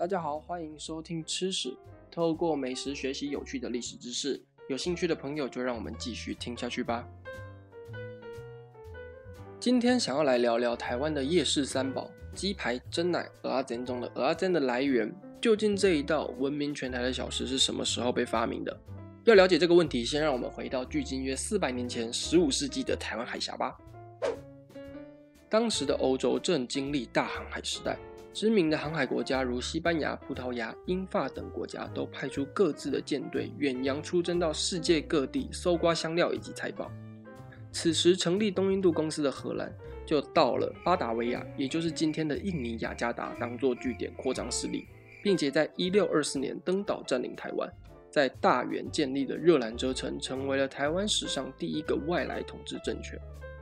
大家好，欢迎收听吃史，透过美食学习有趣的历史知识。有兴趣的朋友就让我们继续听下去吧。今天想要来聊聊台湾的夜市三宝——鸡排、真奶、蚵仔煎中的蚵仔煎的来源。究竟这一道闻名全台的小吃是什么时候被发明的？要了解这个问题，先让我们回到距今约四百年前，十五世纪的台湾海峡吧。当时的欧洲正经历大航海时代，知名的航海国家如西班牙、葡萄牙、英法等国家都派出各自的舰队远洋出征到世界各地搜刮香料以及财宝。此时成立东印度公司的荷兰就到了巴达维亚，也就是今天的印尼雅加达，当做据点扩张势力，并且在一六二四年登岛占领台湾，在大员建立的热兰遮城，成为了台湾史上第一个外来统治政权。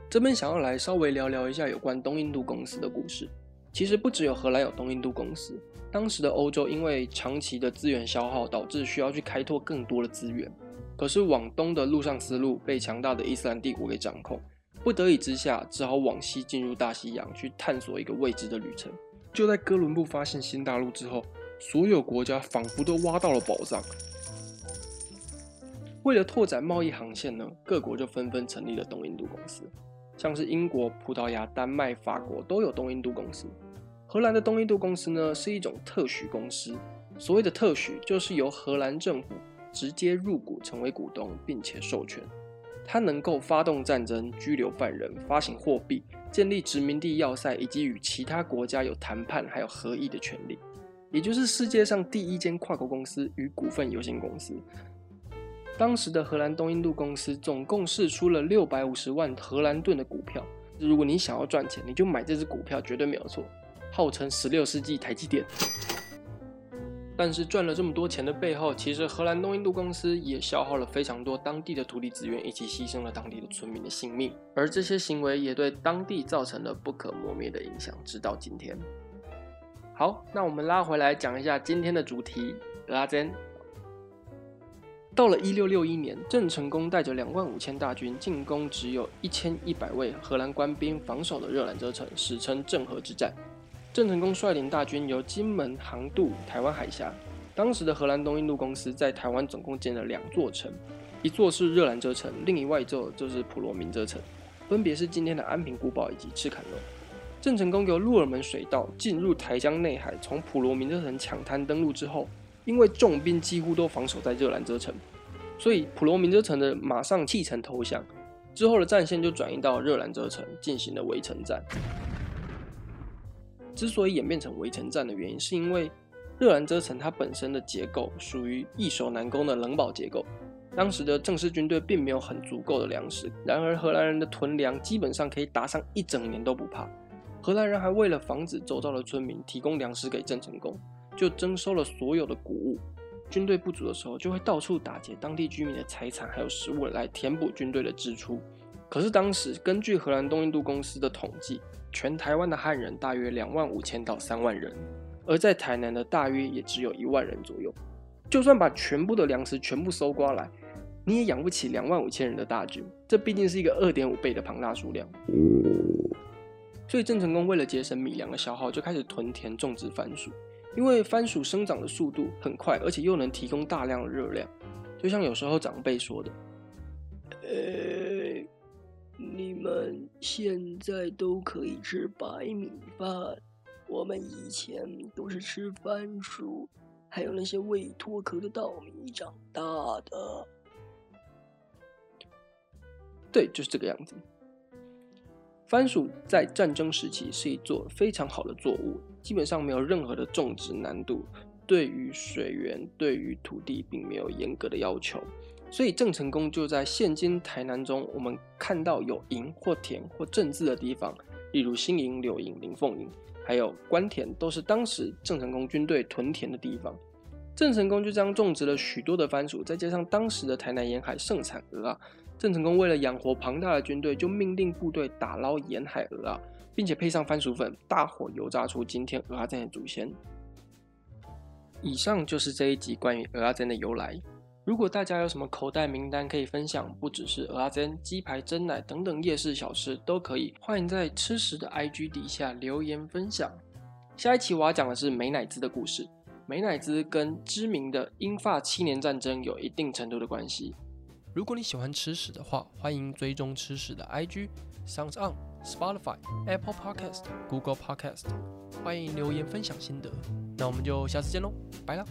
这边想要来稍微聊聊一下有关东印度公司的故事。其实不只有荷兰有东印度公司，当时的欧洲因为长期的资源消耗，导致需要去开拓更多的资源。可是往东的陆上丝路被强大的伊斯兰帝国给掌控，不得已之下，只好往西进入大西洋去探索一个未知的旅程。就在哥伦布发现新大陆之后，所有国家仿佛都挖到了宝藏。为了拓展贸易航线呢，各国就纷纷成立了东印度公司。像是英国、葡萄牙、丹麦、法国都有东印度公司。荷兰的东印度公司呢，是一种特许公司。所谓的特许，就是由荷兰政府直接入股成为股东，并且授权。它能够发动战争、拘留犯人、发行货币、建立殖民地要塞，以及与其他国家有谈判还有合议的权利。也就是世界上第一间跨国公司与股份有限公司。当时的荷兰东印度公司总共释出了六百五十万荷兰盾的股票。如果你想要赚钱，你就买这支股票，绝对没有错。号称十六世纪台积电。但是赚了这么多钱的背后，其实荷兰东印度公司也消耗了非常多当地的土地资源，以及牺牲了当地的村民的性命。而这些行为也对当地造成了不可磨灭的影响，直到今天。好，那我们拉回来讲一下今天的主题——蚵仔煎。到了一六六一年，郑成功带着两万五千大军进攻只有一千一百位荷兰官兵防守的热兰遮城，史称郑和之战。郑成功率领大军由金门航渡台湾海峡。当时的荷兰东印度公司在台湾总共建了两座城，一座是热兰遮城，另一外一座就是普罗民遮城，分别是今天的安平古堡以及赤崁楼。郑成功由鹿耳门水道进入台江内海，从普罗民遮城抢滩登陆之后。因为重兵几乎都防守在热兰遮城，所以普罗民遮城的马上弃城投降。之后的战线就转移到热兰遮城进行了围城战。之所以演变成围城战的原因，是因为热兰遮城它本身的结构属于易守难攻的冷堡结构。当时的正式军队并没有很足够的粮食，然而荷兰人的屯粮基本上可以打上一整年都不怕。荷兰人还为了防止周遭的村民提供粮食给郑成功。就征收了所有的谷物，军队不足的时候，就会到处打劫当地居民的财产还有食物来填补军队的支出。可是当时根据荷兰东印度公司的统计，全台湾的汉人大约两万五千到三万人，而在台南的大约也只有一万人左右。就算把全部的粮食全部搜刮来，你也养不起两万五千人的大军。这毕竟是一个二点五倍的庞大数量。所以郑成功为了节省米粮的消耗，就开始屯田种植番薯。因为番薯生长的速度很快，而且又能提供大量的热量，就像有时候长辈说的：“呃，你们现在都可以吃白米饭，我们以前都是吃番薯，还有那些未脱壳的稻米长大的。”对，就是这个样子。番薯在战争时期是一座非常好的作物，基本上没有任何的种植难度，对于水源、对于土地并没有严格的要求，所以郑成功就在现今台南中，我们看到有营或田或镇字的地方，例如新营、柳营、林凤营，还有官田，都是当时郑成功军队屯田的地方。郑成功就这样种植了许多的番薯，再加上当时的台南沿海盛产鹅啊。郑成功为了养活庞大的军队，就命令部队打捞沿海鹅啊，并且配上番薯粉，大火油炸出今天蚵仔煎的祖先。以上就是这一集关于蚵仔煎的由来。如果大家有什么口袋名单可以分享，不只是蚵仔煎、鸡排、珍奶等等夜市小吃都可以，欢迎在吃史的 IG 底下留言分享。下一期我要讲的是美乃滋的故事。美乃滋跟知名的英法七年战争有一定程度的关系。如果你喜欢吃屎的话，欢迎追踪吃屎的 IG、Sounds on、Spotify、Apple Podcast、Google Podcast，欢迎留言分享心得。那我们就下次见喽，拜了。